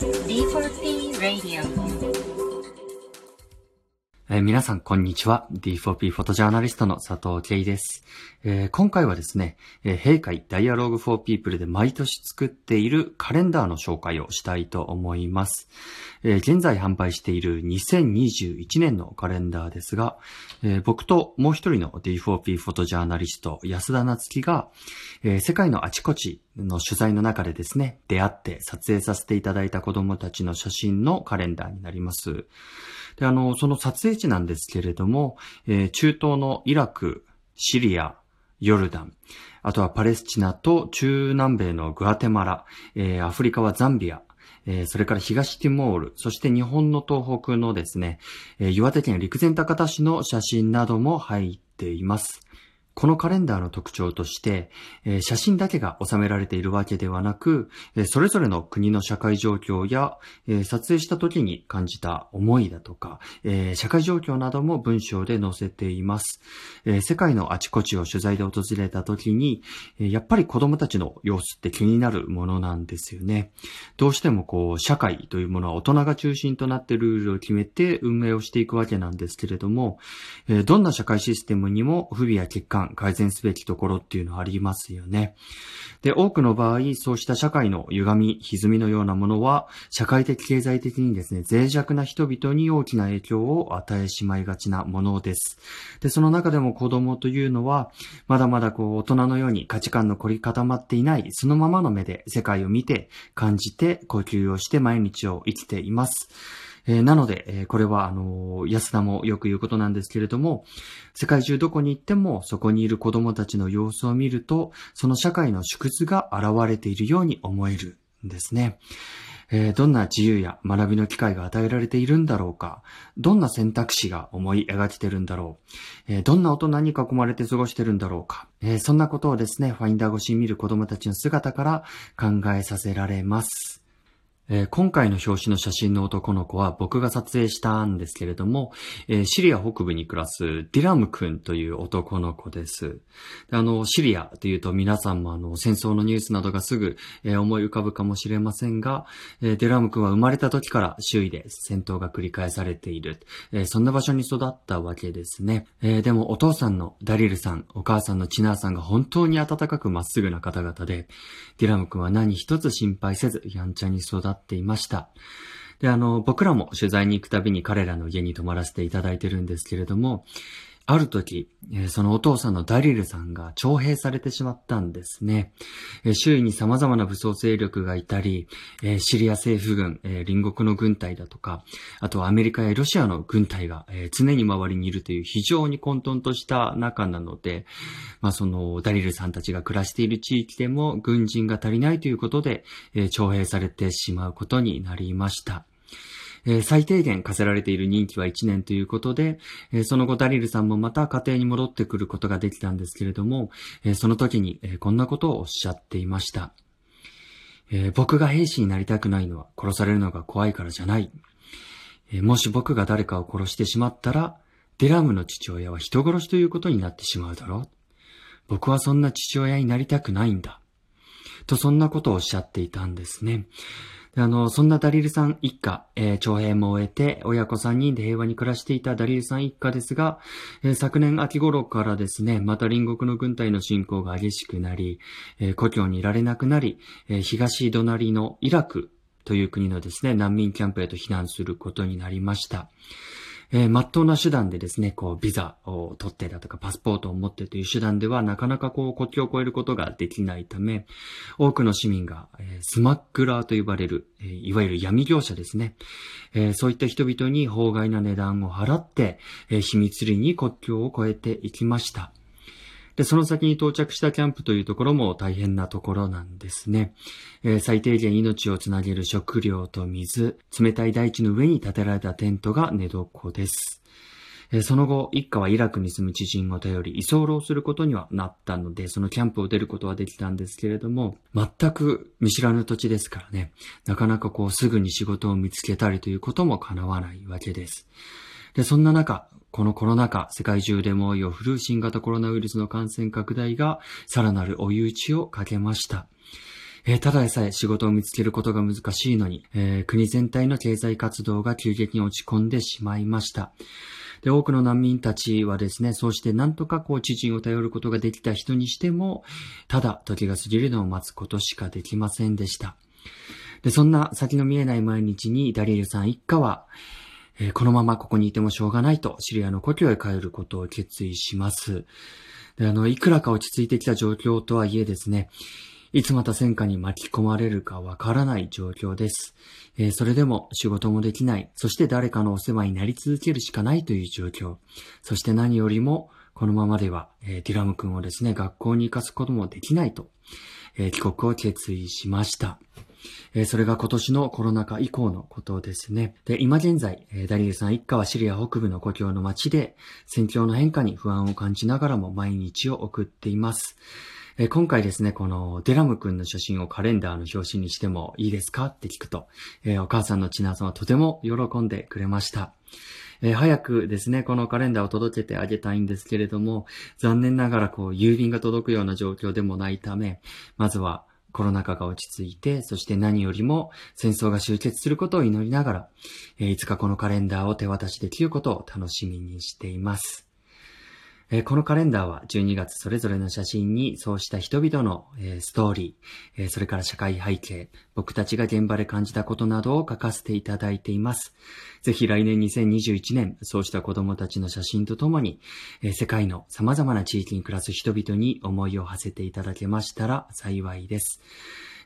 D4P Radio えー皆さん、こんにちは。D4P フォトジャーナリストの佐藤慶です。えー今回はですね、えー、閉会 Dialogue for People で毎年作っているカレンダーの紹介をしたいと思います。えー現在販売している2021年のカレンダーですが、えー僕ともう一人の D4P フォトジャーナリスト安田夏樹が、えー世界のあちこちの取材の中でですね、出会って撮影させていただいた子供たちの写真のカレンダーになります。で、あの、その撮影地なんですけれども、えー中東のイラク、シリア、ヨルダン、あとはパレスチナと中南米のグアテマラ、えーアフリカはザンビア、えーそれから東ティモール、そして日本の東北のですね、えー岩手県陸前高田市の写真なども入っています。このカレンダーの特徴として、え写真だけが収められているわけではなく、えそれぞれの国の社会状況や、え撮影した時に感じた思いだとか、え社会状況なども文章で載せています。え世界のあちこちを取材で訪れた時に、えやっぱり子供たちの様子って気になるものなんですよね。どうしてもこう、社会というものは大人が中心となってルールを決めて運営をしていくわけなんですけれども、えどんな社会システムにも不備や欠陥、改善すべきところっていうのはありますよね。で、多くの場合、そうした社会の歪み、歪みのようなものは、社会的経済的にですね、脆弱な人々に大きな影響を与えしまいがちなものです。で、その中でも子供というのは、まだまだこう、大人のように価値観の凝り固まっていない、そのままの目で世界を見て、感じて、呼吸をして毎日を生きています。えーなので、えーこれは、あのー安田もよく言うことなんですけれども、世界中どこに行っても、そこにいる子供たちの様子を見ると、その社会の縮図が現れているように思えるんですね。えーどんな自由や学びの機会が与えられているんだろうかどんな選択肢が思い描けてるんだろう、えーどんな大人に囲まれて過ごしてるんだろうか、えーそんなことをですね、ファインダー越しに見る子供たちの姿から考えさせられます。えー今回の表紙の写真の男の子は僕が撮影したんですけれども、えーシリア北部に暮らすディラム君という男の子です。であの、シリアというと皆さんもあの、戦争のニュースなどがすぐ、えー思い浮かぶかもしれませんが、えディラム君は生まれた時から周囲で戦闘が繰り返されている、えそんな場所に育ったわけですね。えでもお父さんのダリルさん、お母さんのチナーさんが本当に温かくまっすぐな方々で、ディラム君は何一つ心配せず、やんちゃに育ったていました。で、あの、僕らも取材に行くたびに彼らの家に泊まらせていただいてるんですけれども、ある時、そのお父さんのダリルさんが徴兵されてしまったんですね。周囲に様々な武装勢力がいたり、シリア政府軍、隣国の軍隊だとか、あとはアメリカやロシアの軍隊が、常に周りにいるという非常に混沌とした中なので、まあそのダリルさんたちが暮らしている地域でも軍人が足りないということで、徴兵されてしまうことになりました。えー最低限課せられている任期は1年ということで、えーその後ダリルさんもまた家庭に戻ってくることができたんですけれども、えーその時に、えこんなことをおっしゃっていました。え僕が兵士になりたくないのは殺されるのが怖いからじゃない。えもし僕が誰かを殺してしまったら、デラムの父親は人殺しということになってしまうだろう。僕はそんな父親になりたくないんだ。と、そんなことをおっしゃっていたんですね。あの、そんなダリルさん一家、えー徴兵も終えて、親子3人で平和に暮らしていたダリルさん一家ですが、えー昨年秋頃からですね、また隣国の軍隊の侵攻が激しくなり、えー故郷にいられなくなり、えー東隣のイラクという国のですね、難民キャンプへと避難することになりました。えー、真っ当な手段でですね、こう、ビザを取ってだとか、パスポートを持ってという手段では、なかなかこう、国境を越えることができないため、多くの市民が、えースマックラーと呼ばれる、えーいわゆる闇業者ですね。えーそういった人々に法外な値段を払って、えー秘密裏に国境を越えていきました。で、その先に到着したキャンプというところも大変なところなんですね。えー最低限命をつなげる食料と水、冷たい大地の上に建てられたテントが寝床です。えその後、一家はイラクに住む知人を頼り居候することにはなったので、そのキャンプを出ることはできたんですけれども、全く見知らぬ土地ですからね、なかなかこうすぐに仕事を見つけたりということも叶わないわけです。で、そんな中、このコロナ禍、世界中で猛威を振るう新型コロナウイルスの感染拡大が、さらなる追い打ちをかけました。えー、ただでさえ仕事を見つけることが難しいのに、えー、国全体の経済活動が急激に落ち込んでしまいました。で、多くの難民たちはですね、そうしてなんとかこう知人を頼ることができた人にしても、ただ時が過ぎるのを待つことしかできませんでした。で、そんな先の見えない毎日にダリルさん一家は、えー、このままここにいてもしょうがないとシリアの故郷へ帰ることを決意します。で、あの、いくらか落ち着いてきた状況とはいえですね、いつまた戦火に巻き込まれるかわからない状況です。えー、それでも仕事もできない、そして誰かのお世話になり続けるしかないという状況。そして何よりも、このままでは、えー、ディラム君をですね、学校に行かすこともできないと、えー、帰国を決意しました。えー、それが今年のコロナ禍以降のことですね。で、今現在、えー、ダリルさん一家はシリア北部の故郷の街で、戦況の変化に不安を感じながらも毎日を送っています。えー、今回ですね、このデラム君の写真をカレンダーの表紙にしてもいいですかって聞くと、えー、お母さんのチナさんはとても喜んでくれました。えー、早くですね、このカレンダーを届けてあげたいんですけれども、残念ながらこう、郵便が届くような状況でもないため、まずはコロナ禍が落ち着いて、そして何よりも戦争が終結することを祈りながら、えー、いつかこのカレンダーを手渡しできることを楽しみにしています。えー、このカレンダーは12月それぞれの写真にそうした人々の、えー、ストーリー、えー、それから社会背景、僕たちが現場で感じたことなどを書かせていただいています。ぜひ来年2021年、そうした子供たちの写真とともに、え世界の様々な地域に暮らす人々に思いを馳せていただけましたら幸いです。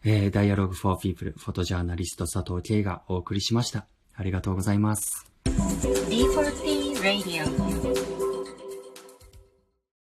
えー、Dialogue for People フォトジャーナリスト佐藤慶がお送りしました。ありがとうございます。D4P Radio